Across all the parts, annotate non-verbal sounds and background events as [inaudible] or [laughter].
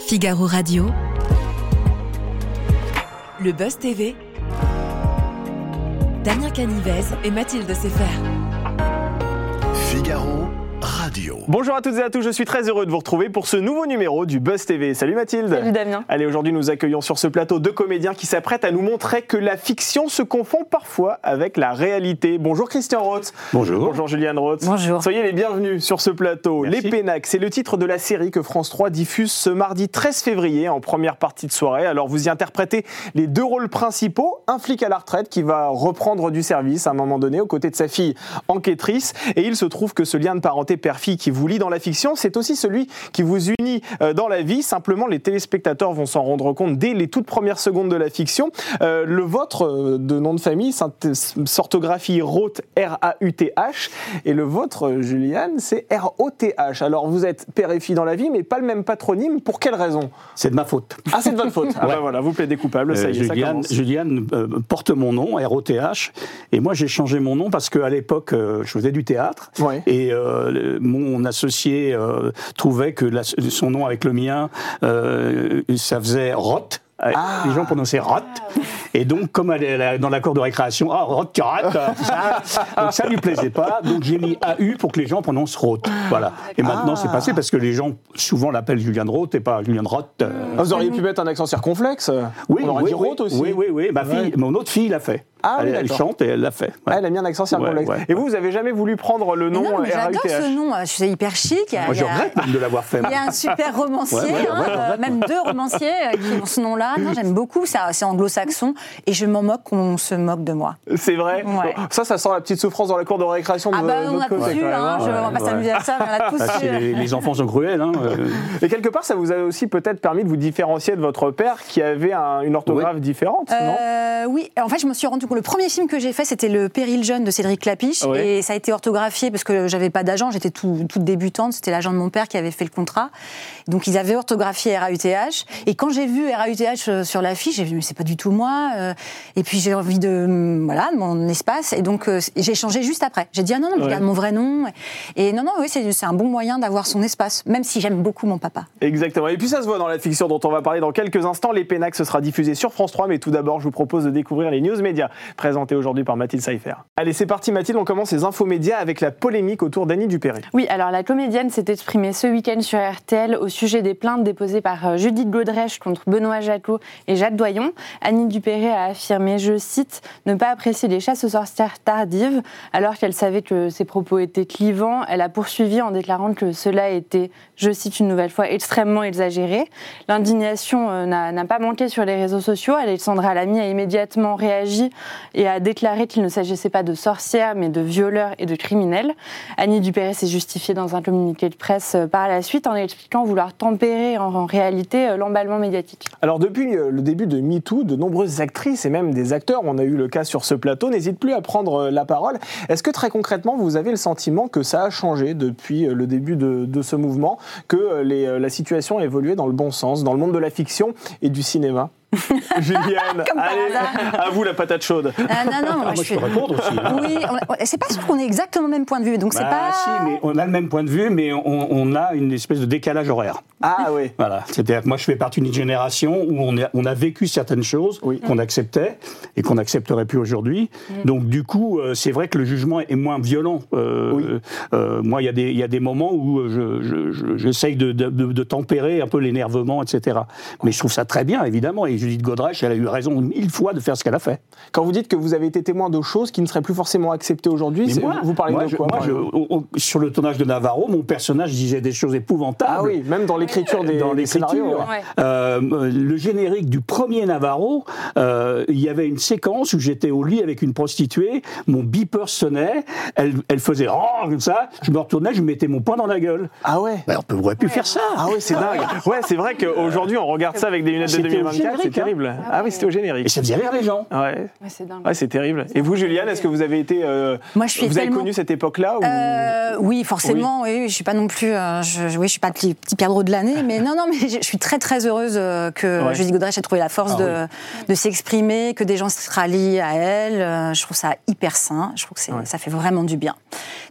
Figaro Radio. Le Buzz TV. Damien Canivez et Mathilde Sefer. Figaro Radio. Bonjour à toutes et à tous, je suis très heureux de vous retrouver pour ce nouveau numéro du Buzz TV. Salut Mathilde. Salut Damien. Allez, aujourd'hui nous accueillons sur ce plateau deux comédiens qui s'apprêtent à nous montrer que la fiction se confond parfois avec la réalité. Bonjour Christian Roth. Bonjour. Bonjour Juliane Roth. Bonjour. Soyez les bienvenus sur ce plateau. Merci. Les Pénacs, c'est le titre de la série que France 3 diffuse ce mardi 13 février en première partie de soirée. Alors vous y interprétez les deux rôles principaux, un flic à la retraite qui va reprendre du service à un moment donné aux côtés de sa fille enquêtrice. Et il se trouve que ce lien de parenté qui vous lie dans la fiction, c'est aussi celui qui vous unit euh, dans la vie. Simplement, les téléspectateurs vont s'en rendre compte dès les toutes premières secondes de la fiction. Euh, le vôtre euh, de nom de famille s'orthographie Roth, R-A-U-T-H, et le vôtre, Juliane, c'est R-O-T-H. Alors vous êtes père et fille dans la vie, mais pas le même patronyme. Pour quelle raison? C'est de ma faute. Ah, c'est de votre faute. [laughs] Ah Ouais. bah voilà, vous plaidez coupable, ça Euh, y est, ça Juliane, commence. Juliane, euh, porte mon nom, R-O-T-H, et moi j'ai changé mon nom parce qu'à l'époque je faisais du théâtre, Ouais. et le- mon associé euh, trouvait que la- son nom avec le mien, euh, ça faisait Roth. Ah. Les gens prononçaient Roth. Et donc, comme elle est dans la cour de récréation, ah, Roth, carotte, [laughs] ça, donc ça lui plaisait pas. Donc j'ai mis AU pour que les gens prononcent Roth. Voilà. Et maintenant Ah. c'est passé parce que les gens souvent l'appellent Julian Roth et pas Julian Roth. euh, Ah, Vous auriez pu mettre un accent circonflexe. oui, On aurait oui, dit oui, Roth aussi. Oui, oui, oui. Ma Ouais. fille, mon autre fille l'a fait. Ah oui, elle, chante et elle l'a fait. ouais. Ah, elle a mis un accent circonflexe. Ouais, ouais, Et vous, vous avez jamais voulu prendre le nom non, mais j'adore ce nom, c'est hyper chic. Moi, je a- regrette même de l'avoir fait. Il y a un super romancier, Ouais, ouais, hein, ouais, euh, ouais. même deux romanciers euh, qui ont ce nom-là. Non, j'aime beaucoup, ça, c'est anglo-saxon, et je m'en moque qu'on se moque de moi. C'est vrai? Ça, ça sent la petite souffrance dans la cour de récréation Ah bah on a tous eu, hein, je- on va pas s'amuser à ça, mais on a tous Parce que eu. les, les enfants sont cruels. Hein. euh. Et quelque part, ça vous a aussi peut-être permis de vous différencier de votre père qui avait un- une orthographe différente, non? Euh, oui, en fait, je me suis rendu compte. Le premier film que j'ai fait, c'était Le Péril jeune de Cédric Clapiche. Ouais. Et ça a été orthographié parce que j'avais pas d'agent, j'étais tout- toute débutante. C'était l'agent de mon père qui avait fait le contrat. Donc, ils avaient orthographié RAUTH. Et quand j'ai vu RAUTH euh, sur l'affiche, j'ai vu, mais c'est pas du tout moi. euh, Et puis, j'ai envie de, hum, voilà, de mon espace. Et donc, euh, j'ai changé juste après. J'ai dit, ah non, non, Ouais. regarde mon vrai nom. Et non, non, oui, c'est c'est un bon moyen d'avoir son espace, même si j'aime beaucoup mon papa. Exactement. Et puis ça se voit dans la fiction dont on va parler dans quelques instants. Les Pénacs, ce sera diffusé sur France 3. Mais tout d'abord, je vous propose de découvrir les news médias présentés aujourd'hui par Mathilde Seifer. Allez, c'est parti Mathilde. On commence les infos médias avec la polémique autour d'Annie Dupéré. Oui, alors la comédienne s'est exprimée ce week-end sur RTL au sujet des plaintes déposées par euh, Judith Godrèche contre Benoît Jacot et Jacques Doyon. Annie Dupéré a affirmé, je cite, ne pas apprécier les chasses aux sorcières tardives, alors qu'elle savait que ses propos étaient clivants. Elle a poursuivi en déclarant que cela était, je cite une nouvelle fois, extrêmement exagéré. L'indignation euh, n'a pas manqué sur les réseaux sociaux. Alexandra Lamy a immédiatement réagi et a déclaré qu'il ne s'agissait pas de sorcières, mais de violeurs et de criminels. Annie Dupéré s'est justifiée dans un communiqué de presse euh, par la suite en expliquant vouloir tempérer en, réalité euh, l'emballement médiatique. Alors depuis euh, le début de MeToo, de nombreuses actrices et même des acteurs, on a eu le cas sur ce plateau, n'hésitent plus à prendre la parole. Est-ce que très concrètement, vous avez le sentiment que ça a changé depuis le début de, ce mouvement, que la situation a évolué dans le bon sens, dans le monde de la fiction et du cinéma? [laughs] Juliane, allez, à vous la patate chaude. Ah, non, non, moi, moi, je peux répondre aussi, hein. Oui, c'est pas sûr qu'on ait exactement le même point de vue, donc c'est Bah, pas. si, mais on a le même point de vue, mais on, on a une espèce de décalage horaire. Ah oui. Voilà. C'est-à-dire que moi, je fais partie d'une génération où on a, on a vécu certaines choses Oui. qu'on acceptait et qu'on n'accepterait plus aujourd'hui. Donc, du coup, euh, c'est vrai que le jugement est moins violent. Euh, Oui. euh, moi, il y, a des- il y a des moments où euh, je- je- je- j'essaye de, de- de- de tempérer un peu l'énervement, etc. Mais je trouve ça très bien, évidemment. Et Et Judith Godrèche, elle a eu raison mille fois de faire ce qu'elle a fait. Quand vous dites que vous avez été témoin de choses qui ne seraient plus forcément acceptées aujourd'hui, vous parlez moi, de je- quoi moi, par je- exemple au- au- Sur le tournage de Navarro, mon personnage disait des choses épouvantables. Ah oui, même dans l'écriture des, dans des l'écriture. scénarios. ouais. Ouais. Euh, le générique du premier Navarro, euh, il y avait une séquence où j'étais au lit avec une prostituée, mon beeper sonnait, elle, elle faisait oh comme ça, je me retournais, je mettais mon poing dans la gueule. Ah ouais Ben, on aurait pu faire ça. Ah oui, c'est dingue. Ouais, c'est vrai qu'aujourd'hui, on regarde ça avec des lunettes de C'était au 2024, c'est générique, hein. terrible. Ah oui, c'était au Et générique. ça faisait rire les gens. Ouais, Ouais, c'est dingue. ouais c'est terrible. Et vous, Juliane, est-ce que vous avez été. euh, Moi, je suis vous avez connu cette époque-là ou- Euh, oui, forcément. Oui. oui, je suis pas non plus. euh, je, je- oui, je suis pas petit, petit Pierre Dreux de l'année, mais non, non, mais je, je suis très très heureuse euh, que Ouais. Judith Godrèche ait trouvé la force Ah de, de s'exprimer, que des gens se rallient à elle. Je trouve ça hyper sain. Je trouve que ça fait vraiment du bien.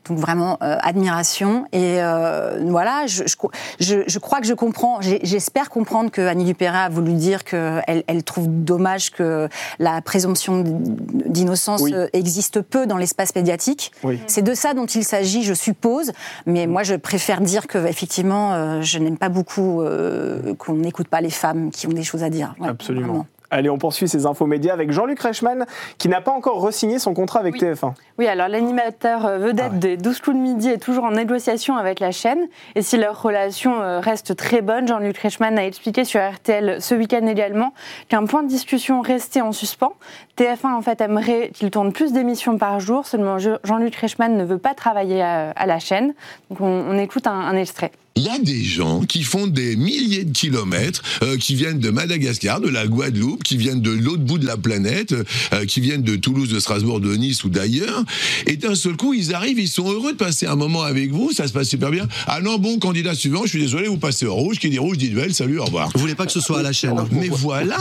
Donc vraiment euh, admiration. Et euh, voilà, je, je, je- je crois que je comprends. J'espère comprendre que Annie Dupéra a voulu dire qu'elle elle trouve dommage que la présomption d'innocence Oui. existe peu dans l'espace médiatique. Oui. C'est de ça dont il s'agit, je suppose. Mais moi, je préfère dire que effectivement, euh, je n'aime pas beaucoup euh, qu'on n'écoute pas les femmes qui ont des choses à dire. Ouais, Absolument. vraiment. Allez, on poursuit ces infos médias avec Jean-Luc Reichmann, qui n'a pas encore re-signé son contrat avec Oui. TF1. Oui, alors l'animateur euh, vedette Ah ouais. des 12 coups de midi est toujours en négociation avec la chaîne. Et si leur relation euh, reste très bonne, Jean-Luc Reichmann a expliqué sur RTL ce week-end également qu'un point de discussion restait en suspens. TF1 en fait aimerait qu'il tourne plus d'émissions par jour, seulement Je- Jean-Luc Reichmann ne veut pas travailler à, à la chaîne. Donc on, on écoute un, un extrait. Il y a des gens qui font des milliers de kilomètres, euh, qui viennent de Madagascar, de la Guadeloupe, qui viennent de l'autre bout de la planète, euh, qui viennent de Toulouse, de Strasbourg, de Nice ou d'ailleurs. Et d'un seul coup, ils arrivent, ils sont heureux de passer un moment avec vous, ça se passe super bien. Ah non, bon, candidat suivant, je suis désolé, vous passez au rouge, qui dit rouge, dit duel, salut, au revoir. Vous voulez pas que ce soit à la chaîne hein Mais voilà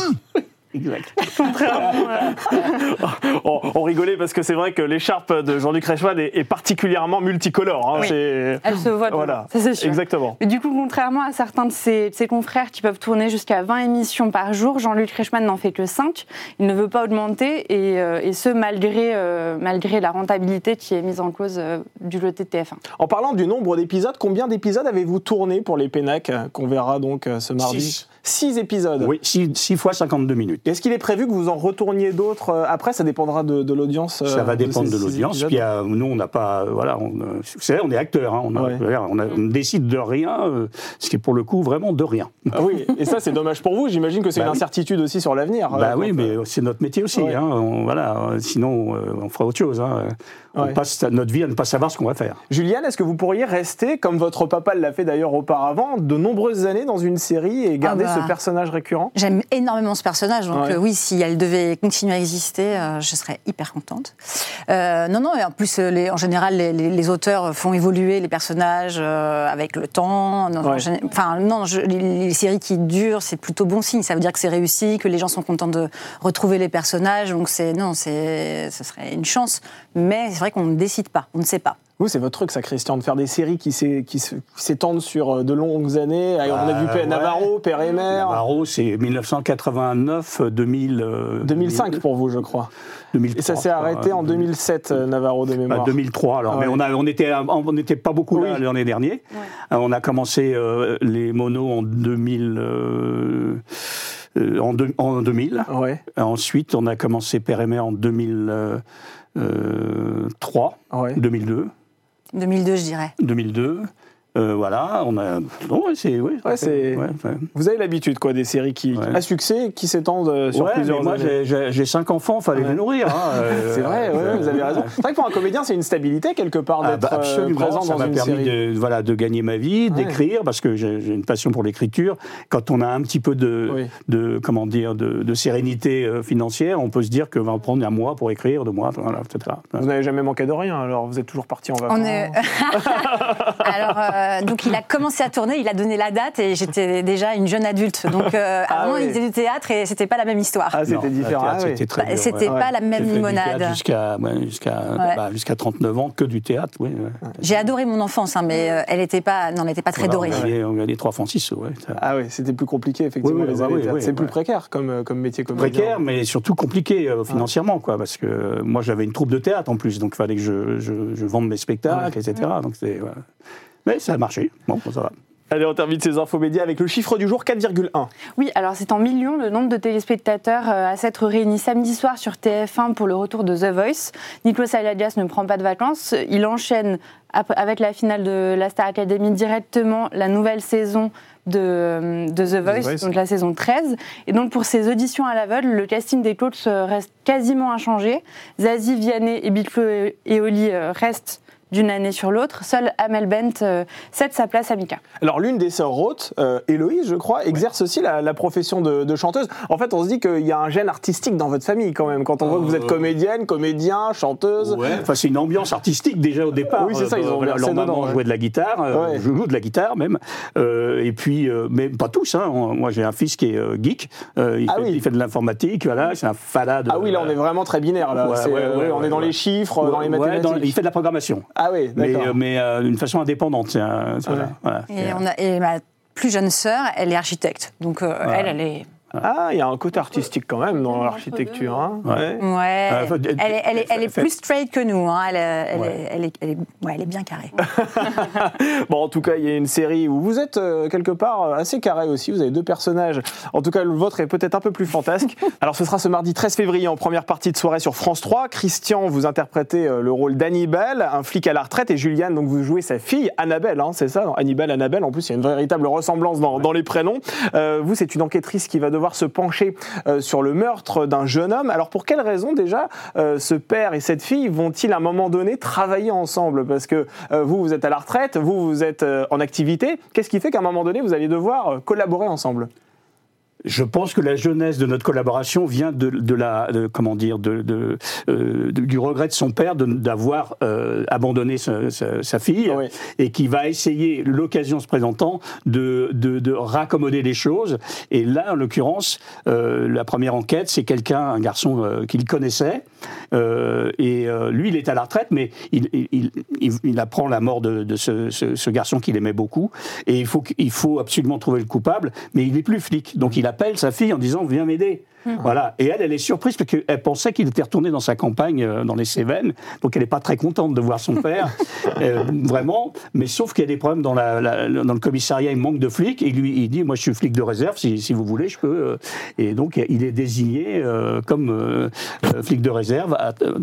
Exact. [laughs] on, on rigolait parce que c'est vrai que l'écharpe de Jean-Luc Reichmann est, est particulièrement multicolore. hein. Oui. C'est- Elle se voit, Voilà, ça c'est sûr. exactement. Et du coup, contrairement à certains de ses, de ses confrères qui peuvent tourner jusqu'à 20 émissions par jour, Jean-Luc Reichmann n'en fait que 5. Il ne veut pas augmenter, et, euh, et ce, malgré, euh, malgré la rentabilité qui est mise en cause euh, du côté de TF1. En parlant du nombre d'épisodes, combien d'épisodes avez-vous tourné pour les Pénac qu'on verra donc ce mardi? Six. Six épisodes. Oui, 6 fois 52 minutes. Est-ce qu'il est prévu que vous en retourniez d'autres euh, après? Ça dépendra de, de l'audience. euh, Ça va dépendre de l'audience. Puis euh, nous, on n'a pas, voilà, on, vous savez, on est acteur, hein, on, Ouais. on, on décide de rien, ce qui est pour le coup vraiment de rien. Ah oui, et ça c'est dommage pour vous. J'imagine que c'est Bah une oui. incertitude aussi sur l'avenir. Bah euh, oui, mais euh, c'est notre métier aussi. Ouais. hein, on- voilà, sinon, on fera autre chose. hein. On Ouais. passe notre vie à ne pas savoir ce qu'on va faire. Juliane, est-ce que vous pourriez rester, comme votre papa l'a fait d'ailleurs auparavant, de nombreuses années dans une série et garder Ah bah. Ce personnage récurrent J'aime énormément ce personnage, donc Ouais. euh, oui, si elle devait continuer à exister, euh, je serais hyper contente. Euh, non, non, et en plus, les- en général, les, les- les auteurs font évoluer les personnages avec le temps. Non, Ouais. en gén- Enfin, non, je- les séries qui durent, c'est plutôt bon signe. Ça veut dire que c'est réussi, que les gens sont contents de retrouver les personnages. Donc c'est non, c'est ce serait une chance. Mais c'est vrai qu'on ne décide pas, on ne sait pas. Vous, c'est votre truc, ça, Christian, de faire des séries qui s'étendent sur euh, de longues années. on a vu Bah, ouais. Navarro, Père et Mère. Navarro, c'est 1989, 2000, euh, 2005 pour vous, je crois. 2003, Et ça s'est arrêté hein, en 2007, euh, Navarro de Bah, mémoire. 2003 alors, Ah ouais. mais on, a, on était on n'était pas beaucoup là l'année dernière. Euh, On a commencé euh, les monos en 2000 euh, euh, en, deux- en 2000. Ouais, Ensuite, on a commencé Père et Mère en 2003, ouais. 2002, 2002, je dirais. 2002. Euh, voilà, on a. Non, ouais, c'est. Ouais, Ouais, c'est- ouais, ouais. Vous avez l'habitude, quoi, des séries qui, Ouais. à succès qui s'étendent euh, sur Ouais, plusieurs mais moi, années. j'ai- cinq enfants, fallait Ouais. les nourrir. hein, [laughs] euh, C'est vrai, ouais, euh, vous avez raison. C'est vrai que pour un comédien, c'est une stabilité quelque part Ah, d'être bah, euh, absolument, présent ça dans m'a une permis série. de, voilà, de gagner ma vie, Ouais. d'écrire, parce que j'ai j'ai une passion pour l'écriture. Quand on a un petit peu de, Oui. de comment dire, de, de sérénité euh, financière, on peut se dire qu'on va prendre un mois pour écrire, deux mois, voilà, etc. Vous n'avez jamais manqué de rien, alors vous êtes toujours parti en vacances. On est... [laughs] Alors, euh, donc il a commencé à tourner, il a donné la date et j'étais déjà une jeune adulte. Donc euh, Ah avant, oui. il faisait du théâtre et c'était pas la même histoire. Ah, c'était différent. Ah, oui. c'était très Bah, c'était ouais. pas la même limonade. Jusqu'à ouais, jusqu'à Ouais. bah, jusqu'à 39 ans, que du théâtre, oui. ouais. J'ai adoré mon enfance, hein, mais euh, elle n'était pas, non, elle n'était pas très Voilà, dorée. On gagnait, on gagnait 3 francs 6, ouais. ça- Ah oui, c'était plus compliqué, effectivement. Oui, oui, bah oui, oui, c'est plus ouais. précaire comme, euh, comme métier comédien. précaire, mais surtout compliqué euh, financièrement, quoi, parce que euh, moi j'avais une troupe de théâtre en plus, donc il fallait que je, je, je vende mes spectacles, etc. Donc c'est voilà. Mais ça a marché. Bon, ça va. Allez, on termine ces infos médias avec le chiffre du jour 4,1. Oui, alors c'est en millions le nombre de téléspectateurs euh, à s'être réunis samedi soir sur TF1 pour le retour de The Voice. Nicolas Saladias ne prend pas de vacances. Il enchaîne avec la finale de la Star Academy directement la nouvelle saison de, euh, de The, Voice, donc la saison 13. Et donc pour ces auditions à l'aveugle, le casting des coachs reste quasiment inchangé. Zazie, Vianney et Bitflo et Oli euh, restent d'une année sur l'autre. Seul Amel Bent euh, cède sa place à Mika. Alors l'une des sœurs Roth, euh, Héloïse, je crois, exerce aussi la, profession de, chanteuse. En fait, on se dit qu'il y a un gène artistique dans votre famille quand même. Quand on voit que vous êtes euh, comédienne, comédien, chanteuse. Ouais. Enfin, c'est une ambiance artistique déjà au départ. Oui, c'est ça. Ils ont leur maman jouait de la guitare, je joue de la guitare même. et puis, mais pas tous. Hein. Moi, j'ai un fils qui est geek. Il, ah fait, il, fait, de l'informatique. Voilà, c'est un falade. Ah oui, là, on est vraiment très binaire. Là. on est dans les chiffres, dans les mathématiques. il fait de la programmation. Ah oui, mais, euh, mais euh, d'une façon indépendante. Et, on a, et ma plus jeune sœur, elle est architecte. Donc euh, elle, elle est ah, il y a un côté artistique quand même dans l'architecture. Hein. Ouais. Elle, est, plus straight que nous. Hein. Elle, est, bien carrée. [laughs] bon, en tout cas, il y a une série où vous êtes euh, quelque part euh, assez carré aussi. Vous avez deux personnages. En tout cas, le vôtre est peut-être un peu plus fantasque. [laughs] Alors, ce sera ce mardi 13 février en première partie de soirée sur France 3. Christian, vous interprétez euh, le rôle d'Hannibal, un flic à la retraite, et Juliane, donc vous jouez sa fille Annabelle. Hein, c'est ça, Hannibal, Annabelle. En plus, il y a une véritable ressemblance dans, dans les prénoms. vous, c'est une enquêtrice qui va devoir se pencher euh, sur le meurtre d'un jeune homme. Alors pour quelle raison déjà euh, ce père et cette fille vont-ils à un moment donné travailler ensemble? Parce que euh, vous, vous êtes à la retraite, vous, vous êtes en activité. Qu'est-ce qui fait qu'à un moment donné, vous allez devoir collaborer ensemble? Je pense que la jeunesse de notre collaboration vient de, de la, comment dire, de, de euh, du regret de son père d'avoir euh, abandonné sa, sa, fille et qui va essayer, l'occasion se présentant, de, de, raccommoder les choses. Et là, en l'occurrence, euh, la première enquête, c'est quelqu'un, un garçon euh, qu'il connaissait. Euh, et lui, il est à la retraite, mais il, il, il, il apprend la mort de, de ce, ce, ce, garçon qu'il aimait beaucoup. Et il faut, il faut absolument trouver le coupable, mais il n'est plus flic. Donc il a appelle sa fille en disant Viens m'aider. Mmh. Voilà. Et elle, elle est surprise parce qu'elle pensait qu'il était retourné dans sa campagne, euh, dans les Cévennes. Donc elle n'est pas très contente de voir son père, [laughs] euh, vraiment. Mais sauf qu'il y a des problèmes dans, la, dans le commissariat, il manque de flics. Et lui, il dit Moi, je suis flic de réserve, si, si vous voulez, je peux. Euh. Et donc, il est désigné comme flic de réserve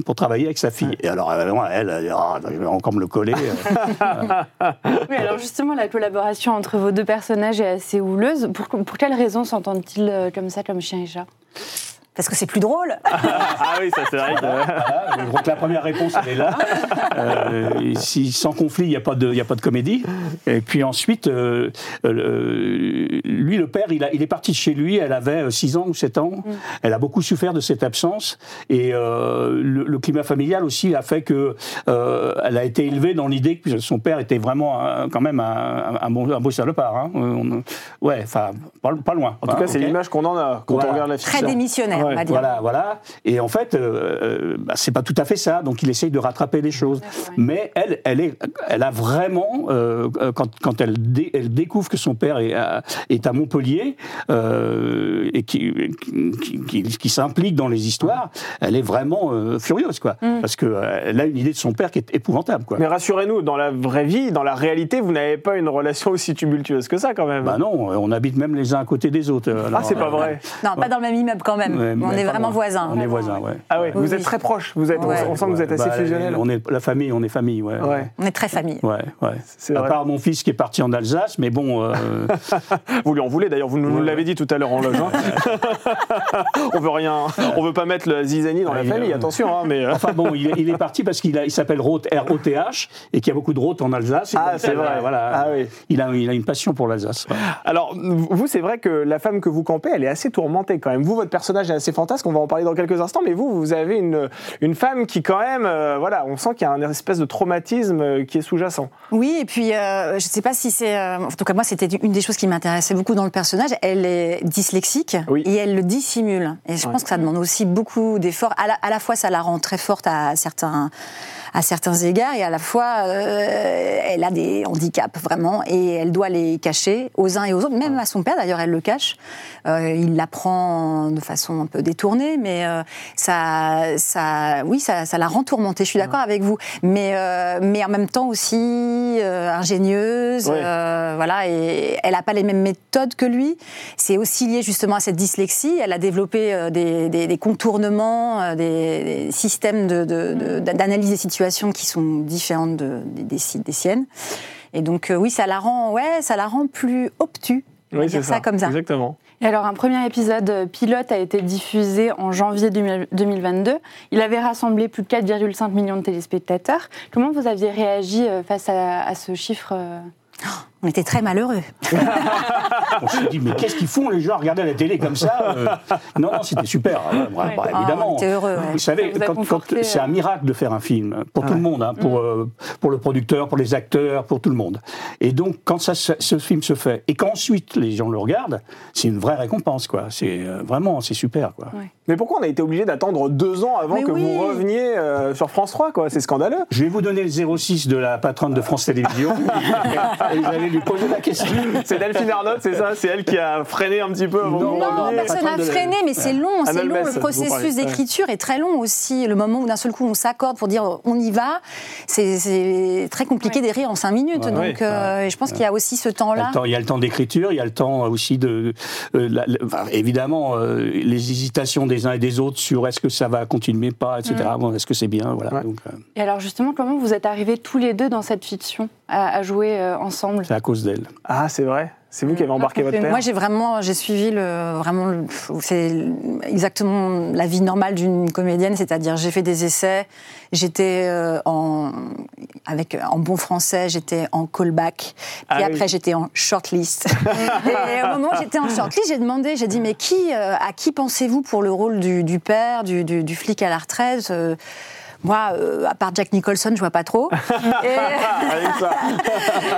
pour travailler avec sa fille. Et alors, elle, elle, oh, va encore me le coller. [laughs] oui, alors justement, la collaboration entre vos deux personnages est assez houleuse. Pour, pour quelles raisons s'entendent-ils comme ça, comme chien et chat? Yeah. Parce que c'est plus drôle. [laughs] ah oui, ça c'est vrai. je crois que la première réponse, elle est là. Euh, si, sans conflit, il n'y a, pas de, a pas de comédie. Et puis ensuite, euh, euh, lui, le père, il, a, il est parti de chez lui, elle avait 6 ans ou 7 ans. Mm. Elle a beaucoup souffert de cette absence. Et le, climat familial aussi a fait que elle a été élevée dans l'idée que son père était vraiment quand même un, un, bon, un beau salopard. Hein. ouais, enfin, pas, loin. En tout cas, c'est l'image qu'on en a quand on regarde la fiction. Très démissionnaire. Voilà, voilà. Et en fait, euh, euh, bah, c'est pas tout à fait ça. Donc il essaye de rattraper les choses. Mais elle, elle, est, elle a vraiment, euh, quand, quand elle, elle, découvre que son père est à, est à Montpellier et qui, qui, qui, s'implique dans les histoires, elle est vraiment furieuse, quoi. Mm. Parce qu'elle a une idée de son père qui est épouvantable, quoi. Mais rassurez-nous, dans la vraie vie, dans la réalité, vous n'avez pas une relation aussi tumultueuse que ça, quand même. Bah non, on habite même les uns à côté des autres. ah, c'est pas vrai. Non, pas dans le même immeuble quand même on est vraiment voisins. On est voisins, ouais. Ah ouais, vous êtes très proches. Vous êtes, on, sent que vous êtes assez bah, fusionnels. On est la famille, on est famille, ouais. On est très famille. Ouais, ouais. À part mon fils qui est parti en Alsace, mais bon. Euh, [laughs] vous lui en voulez d'ailleurs. Vous nous l'avez dit tout à l'heure en loge. Hein. [laughs] on veut rien. On veut pas mettre le zizanie dans la famille. Attention, hein, mais. Euh. Enfin bon, il, est parti parce qu'il il s'appelle Roth, R-O-T-H, et qu'il y a beaucoup de Roth en Alsace. Ah, c'est vrai. Voilà. Ah, oui. Il a, il a une passion pour l'Alsace. Alors, vous, c'est vrai que la femme que vous campez, elle est assez tourmentée quand même. Vous, votre personnage est assez fantasque. On va en parler dans quelques instants, mais vous, vous avez une, une femme qui quand même, euh, voilà, on sent qu'il y a un espèce de traumatisme euh, qui est sous-jacent. Oui, et puis euh, je ne sais pas si c'est, en tout cas moi c'était une des choses qui m'intéressait beaucoup dans le personnage. Elle est dyslexique et elle le dissimule. Et je pense que ça demande aussi beaucoup d'efforts. À, à, la fois, ça la rend très forte à certains à certains égards et à la fois elle a des handicaps vraiment et elle doit les cacher aux uns et aux autres, même à son père d'ailleurs elle le cache. il l'apprend de façon peu détourné, mais euh, ça, ça, oui, ça, ça l'a rend tourmentée. Je suis d'accord avec vous, mais, euh, mais en même temps aussi euh, ingénieuse, Ouais. euh, voilà, et elle n'a pas les mêmes méthodes que lui. C'est aussi lié justement à cette dyslexie. Elle a développé des, des- des contournements, des, des systèmes de- de- de- d'analyse des situations qui sont différentes de- des, des si- des siennes. Et donc euh, oui, ça la rend, ouais, ça la rend plus obtus. Oui, dire ça comme ça. Exactement. Et alors, un premier épisode euh, pilote a été diffusé en janvier 2000 2022. Il avait rassemblé plus de 4,5 millions de téléspectateurs. Comment vous aviez réagi euh, face à, à ce chiffre euh? On était très malheureux. [laughs] On s'est dit, mais qu'est-ce qu'ils font les gens à regarder la télé comme ça euh Non, non, c'était super, hein, bah, bah, Ah, évidemment. on était heureux, ouais. Vous savez, c'est euh. un miracle de faire un film, pour tout le monde, hein, pour, euh, pour le producteur, pour les acteurs, pour tout le monde. Et donc, quand ça, ce film se fait, et qu'ensuite les gens le regardent, c'est une vraie récompense, quoi. C'est euh, vraiment, c'est super, quoi. Mais pourquoi on a été obligé d'attendre deux ans avant Mais que oui. vous reveniez euh, sur France 3 quoi? C'est scandaleux. Je vais vous donner le 06 de la patronne de France Télévisions. [laughs] et vous allez lui poser la question. C'est Delphine Arnaud, c'est ça C'est elle qui a freiné un petit peu avant Non, non, personne n'a freiné, mais c'est long, c'est long. Le processus d'écriture est très long aussi. Le moment où d'un seul coup on s'accorde pour dire on y va, c'est- très compliqué d'écrire en cinq minutes. Ouais, donc ouais. euh, je pense qu'il y a aussi ce temps-là. il y a le temps d'écriture, il y a le temps aussi de, euh, la- la- enfin, évidemment, euh, les hésitations des uns et des autres sur est-ce que ça va continuer, pas, etc. Bon, est-ce que c'est bien, voilà. Ouais. Donc, euh, Et alors, justement, comment vous êtes arrivés tous les deux dans cette fiction à, à jouer ensemble? Cause d'elle. Ah, c'est vrai? C'est vous qui avez embarqué votre père? Moi, j'ai vraiment, j'ai suivi le, vraiment, le- c'est exactement la vie normale d'une comédienne, c'est-à-dire j'ai fait des essais, j'étais euh, en, avec en bon français, j'étais en callback, puis Ah oui. après j'étais en shortlist. [laughs] et au moment où j'étais en shortlist, j'ai demandé, j'ai dit mais qui, euh, à qui pensez-vous pour le rôle du, du père, du, du- du flic à la retraite Euh, moi, euh, à part Jack Nicholson, je vois pas trop. [laughs] Et- ça.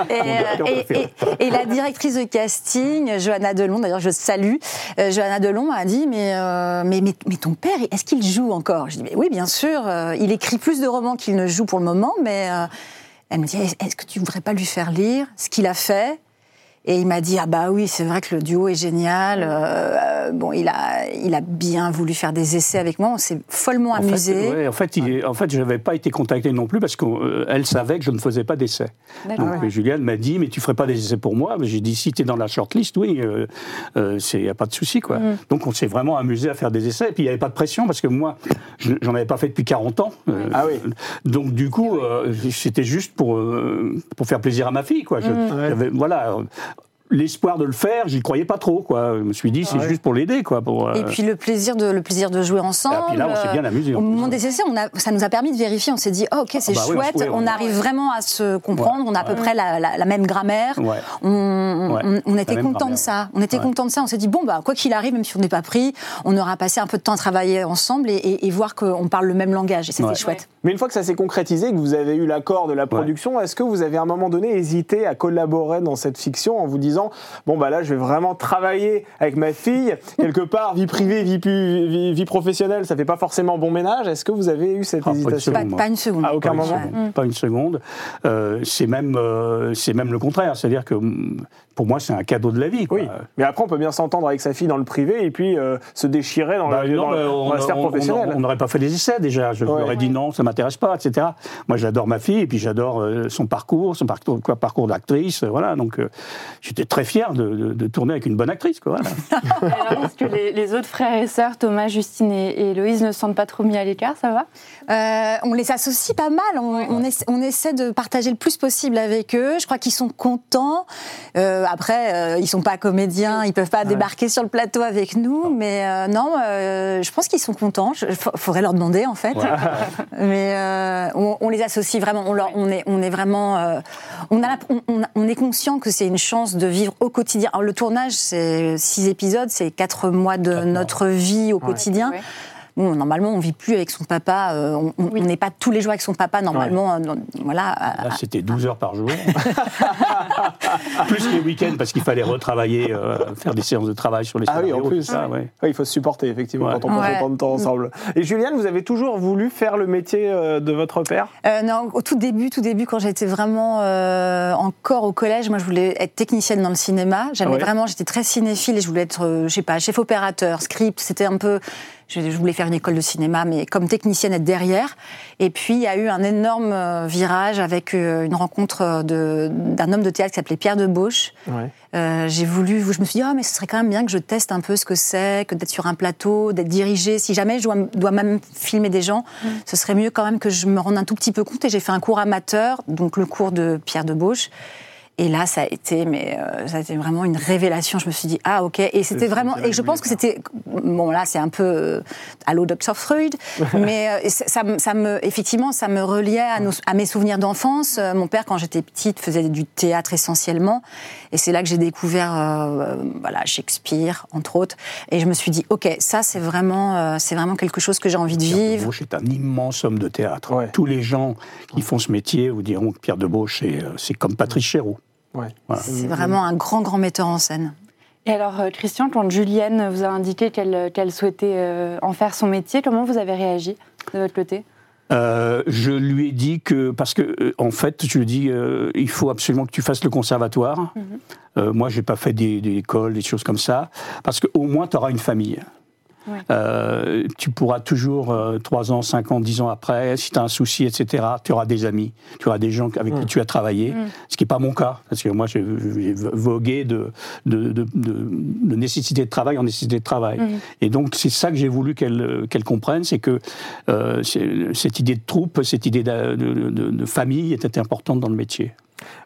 [laughs] et, la directrice de casting, Johanna Delon, d'ailleurs je salue, euh, Johanna Delon m'a dit mais, euh, mais, mais, mais ton père, est-ce qu'il joue encore? Je dis mais oui, bien sûr, euh, il écrit plus de romans qu'il ne joue pour le moment, mais euh, elle me dit est-ce que tu voudrais pas lui faire lire ce qu'il a fait? Et il m'a dit ah bah oui c'est vrai que le duo est génial euh, euh, bon il a il a bien voulu faire des essais avec moi on s'est follement En amusé fait, ouais, en fait, il- en fait, je n'avais pas été contacté non plus parce qu'elle savait que je ne faisais pas d'essais. D'accord. Donc Juliane m'a dit, mais tu ferais pas des essais pour moi? Mais J'ai dit, si tu es dans la shortlist, oui, il n'y a pas de souci. quoi. Donc on s'est vraiment amusé à faire des essais. Et puis il n'y avait pas de pression parce que moi, je- j'en avais pas fait depuis 40 ans. Euh, Ah oui. Donc du coup, euh, c'était juste pour, euh, pour faire plaisir à ma fille. Quoi. Je- j'avais- Voilà. L'espoir de le faire, j'y croyais pas trop. Quoi. Je me suis dit, c'est juste pour l'aider. quoi. Pour, euh, et puis le plaisir de le plaisir de jouer ensemble Et puis là, on s'est bien amusé, au moment des essais on a, ça nous a permis de vérifier on s'est dit oh, ok c'est bah oui, chouette oui, on on- arrive vraiment à se comprendre on a à peu près la, la- la même grammaire Ouais. on, on- Ouais, on- on était content de ça on était Ouais. content de ça on s'est dit bon bah quoi qu'il arrive même si on n'est pas pris on aura passé un peu de temps à travailler ensemble et, et- et voir qu'on parle le même langage et c'était Ouais. chouette Mais une fois que ça s'est concrétisé, que vous avez eu l'accord de la production, est-ce que vous avez à un moment donné hésité à collaborer dans cette fiction en vous disant bon bah là je vais vraiment travailler avec ma fille quelque part vie privée vie, pu- vie, vie professionnelle ça fait pas forcément bon ménage est-ce que vous avez eu cette Ah, pas une hésitation pas, pas une seconde À aucun pas moment. Une seconde, Pas une seconde. Euh, c'est même, euh, c'est même le contraire. C'est-à-dire que mm, pour moi, c'est un cadeau de la vie. quoi. Oui, mais après on peut bien s'entendre avec sa fille dans le privé et puis euh, se déchirer dans, Bah, non, dans, dans la sphère on- on- professionnelle. on n'aurait pas fait les essais déjà. Je Ouais. leur ai dit non, ça m'intéresse pas, etc. Moi, j'adore ma fille et puis j'adore euh, son parcours, son parcours, quoi, parcours d'actrice. Voilà, donc euh, j'étais très fier de, de- de tourner avec une bonne actrice. Quoi, voilà. [laughs] Et alors, Est-ce que les, les autres frères et sœurs, Thomas, Justine et, et Héloïse, ne se sentent pas trop mis à l'écart Ça va? Euh, on les associe pas mal. On, on essa- on essaie de partager le plus possible avec eux. Je crois qu'ils sont contents. Euh, après, euh, ils sont pas comédiens, ils peuvent pas débarquer sur le plateau avec nous. Mais euh, non, euh, je pense qu'ils sont contents. Il faudrait leur demander en fait. [laughs] mais euh, on les associe vraiment. On, leur- on est, on est vraiment. euh, on, a, la- on, on a- on est conscient que c'est une chance de vivre au quotidien. Alors, le tournage, c'est six épisodes, c'est quatre mois de notre vie au quotidien. Ouais. Bon, normalement, on vit plus avec son papa. euh, on- n'est pas tous les jours avec son papa, normalement. euh, voilà. Là, c'était 12 heures par jour. [laughs] [laughs] plus les week-ends, parce qu'il fallait retravailler, euh, faire des séances de travail sur les Ah oui, en plus. ça, ouais. Ouais, il faut se supporter, effectivement, Ouais. quand on passe Ouais. autant de temps ensemble. Et Juliane, vous avez toujours voulu faire le métier de votre père? Euh, non, au tout début, tout début, quand j'étais vraiment euh, encore au collège, moi, je voulais être technicienne dans le cinéma. J'avais Ouais. vraiment, j'étais très cinéphile et je voulais être, euh, je sais pas, chef opérateur, script. C'était un peu, je, je voulais faire une école de cinéma, mais comme technicienne être derrière. Et puis, il y a eu un énorme euh, virage avec euh, une rencontre euh, de- d'un homme de théâtre qui s'appelait Pierre Debauche. Ouais. Euh, j'ai voulu, je me suis dit, ah, mais ce serait quand même bien que je teste un peu ce que c'est, que d'être sur un plateau, d'être dirigée. Si jamais je dois, dois même filmer des gens, ce serait mieux quand même que je me rende un tout petit peu compte. Et j'ai fait un cours amateur, donc le cours de Pierre Debauche. Et là, ça a été, mais euh, ça a été vraiment une révélation. Je me suis dit, ah ok. Et c'était vraiment, et je pense que c'était, bon là, c'est un peu euh, allô Dr Freud, [laughs] mais euh, ça, ça me- ça me, effectivement, ça me reliait à, nos- à mes souvenirs d'enfance. Euh, Mon père, quand j'étais petite, faisait du théâtre essentiellement, et c'est là que j'ai découvert, euh, voilà, Shakespeare entre autres. Et je me suis dit, ok, ça c'est vraiment, euh, c'est vraiment quelque chose que j'ai envie de Pierre vivre. Debauche est un immense homme de théâtre. Ouais. Tous les gens qui font ce métier vous diront que Pierre Debauche, c'est, c'est comme Patrice Chéreau. Ouais. Voilà. C'est vraiment un grand, grand metteur en scène. Et alors, euh, Christian, quand Julienne vous a indiqué qu'elle qu'elle souhaitait euh, en faire son métier, comment vous avez réagi de votre côté? Euh, je lui ai dit que parce que euh, en fait, je lui ai dit euh, il faut absolument que tu fasses le conservatoire. Euh, moi, j'ai pas fait des, des écoles, des choses comme ça, parce qu'au moins tu auras une famille. Ouais. Euh, tu pourras toujours, euh, 3 ans, 5 ans, 10 ans après, si tu as un souci, etc., tu auras des amis, tu auras des gens avec qui tu as travaillé, ce qui n'est pas mon cas, parce que moi, j'ai vogué de, de, de, de- de nécessité de travail en nécessité de travail. Et donc, c'est ça que j'ai voulu qu'elle qu'elle comprenne, c'est que euh, cette idée de troupe, cette idée de, de- de- de famille était importante dans le métier.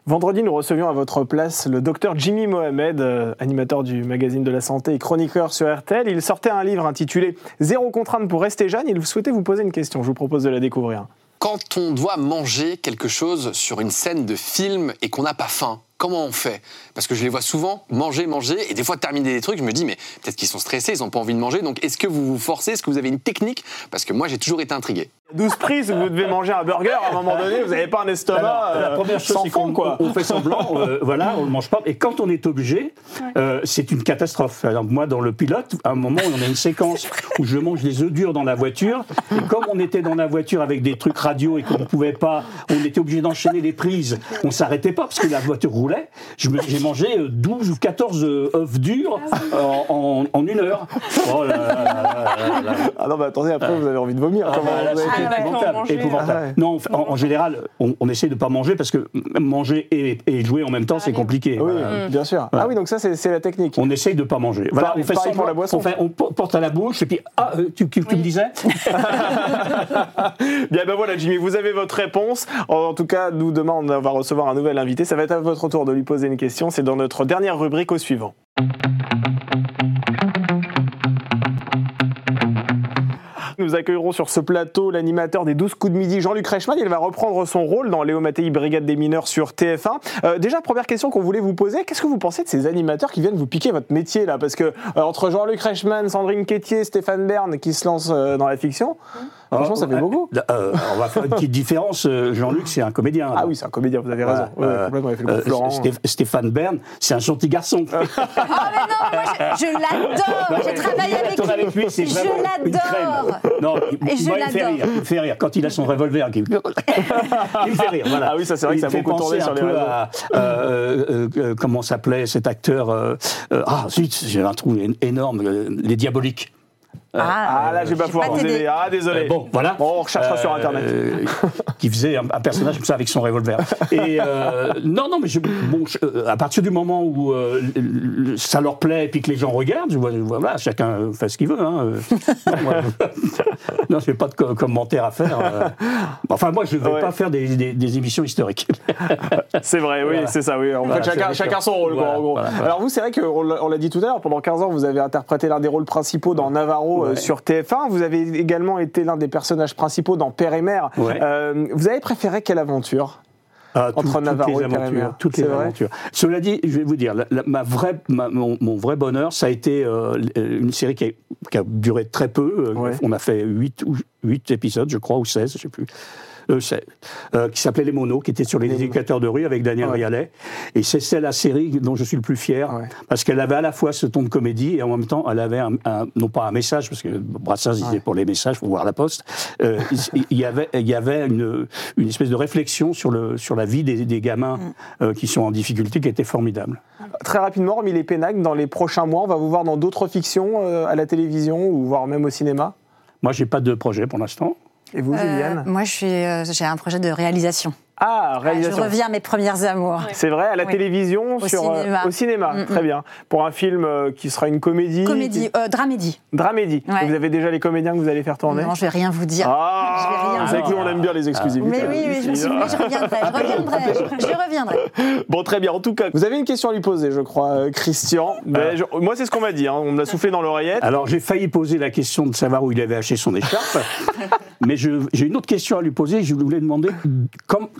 Vendredi, nous recevions à votre place le docteur Jimmy Mohamed, euh, animateur du magazine de la santé et chroniqueur sur RTL. Il sortait un livre intitulé Zéro contrainte pour rester jeune. Il souhaitait vous poser une question. Je vous propose de la découvrir. Quand on doit manger quelque chose sur une scène de film et qu'on n'a pas faim, comment on fait? Parce que je les vois souvent manger, manger, et des fois terminer des trucs, je me dis, mais peut-être qu'ils sont stressés, ils n'ont pas envie de manger, donc est-ce que vous vous forcez? Est-ce que vous avez une technique? Parce que moi, j'ai toujours été intrigué. 12 prises où vous devez manger un burger, à un moment donné, vous n'avez pas un estomac Alors, la euh, première chose, sans fond, qu'on quoi. on fait semblant, [laughs] euh, voilà, on ne mange pas. Et quand on est obligé, euh, c'est une catastrophe. Alors, moi, dans le pilote, à un moment, on a une séquence où je mange des œufs durs dans la voiture. Et comme on était dans la voiture avec des trucs radio et qu'on ne pouvait pas, on était obligé d'enchaîner les prises. On s'arrêtait pas parce que la voiture roulait. J'ai mangé euh, 12 ou 14 euh, œufs durs en, en- en une heure. Oh là là là là là là. Ah non, mais attendez, après, vous avez envie de vomir. Ah, Comment bah, là, vous avez c'est fait Ah, épouvantable, ah ouais. Non, en, en général, on, on essaie de pas manger parce que manger et, et jouer en même temps, c'est compliqué. Oui, Voilà. bien sûr. Ah oui, donc ça, c'est la technique. On essaye de pas manger. Voilà, on fait pareil pour la boisson. On, fait- on po- porte à la bouche et puis ah, euh, tu, tu- tu me disais [laughs] Bien ben voilà Jimmy, vous avez votre réponse. En tout cas, nous demain on va recevoir un nouvel invité. Ça va être à votre tour de lui poser une question. C'est dans notre dernière rubrique au suivant. Nous accueillerons sur ce plateau l'animateur des 12 coups de midi, Jean-Luc Reichmann. Il va reprendre son rôle dans Léo Mattei, Brigade des mineurs sur TF1. Euh, déjà, première question qu'on voulait vous poser, qu'est-ce que vous pensez de ces animateurs qui viennent vous piquer votre métier là? Parce que euh, entre Jean-Luc Reichmann, Sandrine Quétier, Stéphane Bern qui se lancent euh, dans la fiction, franchement ça fait beaucoup. euh, on va faire une petite différence. Euh, Jean-Luc, c'est un comédien. Ah oui, c'est un comédien, vous avez raison. Ouais, Euh, complètement, il fait le Florent. Stéph- Stéphane Bern, c'est un gentil garçon. Ah mais non, moi je, je l'adore. J'ai travaillé avec lui, Je l'adore. Non, il, Et il- je moi, il me fait rire. Il me fait rire quand il a son revolver. [laughs] il me fait rire. Voilà. Ah oui, ça, c'est vrai que Il ça a beaucoup tourné penser sur un les peu réseaux. à, euh, euh, euh, comment s'appelait cet acteur Ah zut, j'ai un trou énorme. les Diaboliques. Ah là, je vais pas pouvoir pas vous aider. Ah désolé. Euh, bon, voilà. Bon, on recherchera sur Internet. Euh, [laughs] qui faisait un, un personnage comme ça avec son revolver. Et euh, non, non, mais je, bon, je- euh, à partir du moment où euh, ça leur plaît et puis que les gens regardent, je voilà, chacun fait ce qu'il veut. Hein. Euh, [laughs] [laughs] non, je n'ai pas de co- commentaires à faire. euh. Enfin, moi, je ne vais Ouais. pas faire des, des- des émissions historiques. C'est vrai, oui, Voilà. c'est ça, oui. En Voilà, fait, chacun, son rôle, quoi, en gros. voilà, voilà. Alors vous, c'est vrai qu'on l'a on l'a dit tout à l'heure, pendant 15 ans, vous avez interprété l'un des rôles principaux dans Navarro euh, Ouais. sur TF1. Vous avez également été l'un des personnages principaux dans Père et Mère. Ouais. Euh, vous avez préféré quelle aventure? Ah, tout- entre toutes Navarro les et Carémer. aventures. Toutes les aventures. Cela dit, je vais vous dire, la- la- ma vraie, ma- mon, mon vrai bonheur, ça a été euh, une série qui a, qui a duré très peu. Ouais. On a fait 8, ou, 8 épisodes, je crois, ou 16, je ne sais plus. Euh, euh, qui s'appelait Les Monos, qui était sur les éducateurs de rue avec Daniel. Rialet. Et c'est c'est la série dont je suis le plus fier, parce qu'elle avait à la fois ce ton de comédie et en même temps, elle avait un, un- non pas un message, parce que Brassens disait pour les messages, faut voir la poste. Euh, il, y avait, il y avait une, une espèce de réflexion sur, le, sur la vie des, des gamins Mm. euh, qui sont en difficulté qui était formidable. Très rapidement, hormis les Pénac, dans les prochains mois, on va vous voir dans d'autres fictions euh, à la télévision ou voire même au cinéma? Moi, j'ai pas de projet pour l'instant. Et vous, Euh, Juliane moi, je suis, euh, j'ai un projet de réalisation. Ah, Je réalisation. reviens à mes premières amours. C'est vrai, à la Oui. télévision, Au sur, euh, cinéma. au cinéma. Mm, Très mm. bien. Pour un film euh, qui sera une comédie. Comédie, euh, dramédie. qui- Dramédie. Ouais. Vous avez déjà les comédiens que vous allez faire tourner Non, je vais rien vous dire. Ah, Je vais rien vous savez que nous, on aime bien les exclusivités. mais oui, oui, je me suis dit, mais je reviendrai, je reviendrai, je, je [laughs] reviendrai. Bon, très bien. En tout cas, vous avez une question à lui poser, je crois, euh, Christian. Mais je- moi, c'est ce qu'on m'a dit. hein. On me l'a soufflé dans l'oreillette. Alors, j'ai failli poser la question de savoir où il avait acheté son écharpe, [laughs] mais j'ai une autre question à lui poser. Je voulais demander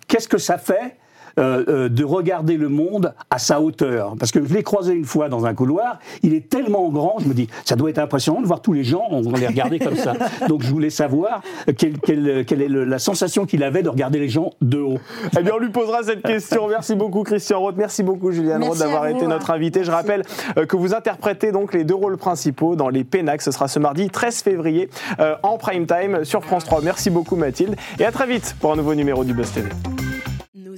qu'est-ce que ça fait euh, euh, de regarder le monde à sa hauteur Parce que je l'ai croisé une fois dans un couloir, il est tellement grand, je me dis, ça doit être impressionnant de voir tous les gens, on les regarder comme ça. [laughs] Donc, je voulais savoir quelle, quelle- quelle est le- la sensation qu'il avait de regarder les gens de haut. Eh bien, on lui posera cette question. Merci beaucoup, Christian Roth. Merci beaucoup, Juliane Merci Roth, d'avoir été notre invité. Je rappelle euh, que vous interprétez donc les deux rôles principaux dans les Pénacs. Ce sera ce mardi 13 février euh, en prime time sur France 3. Merci beaucoup, Mathilde. Et à très vite pour un nouveau numéro du Buzz TV.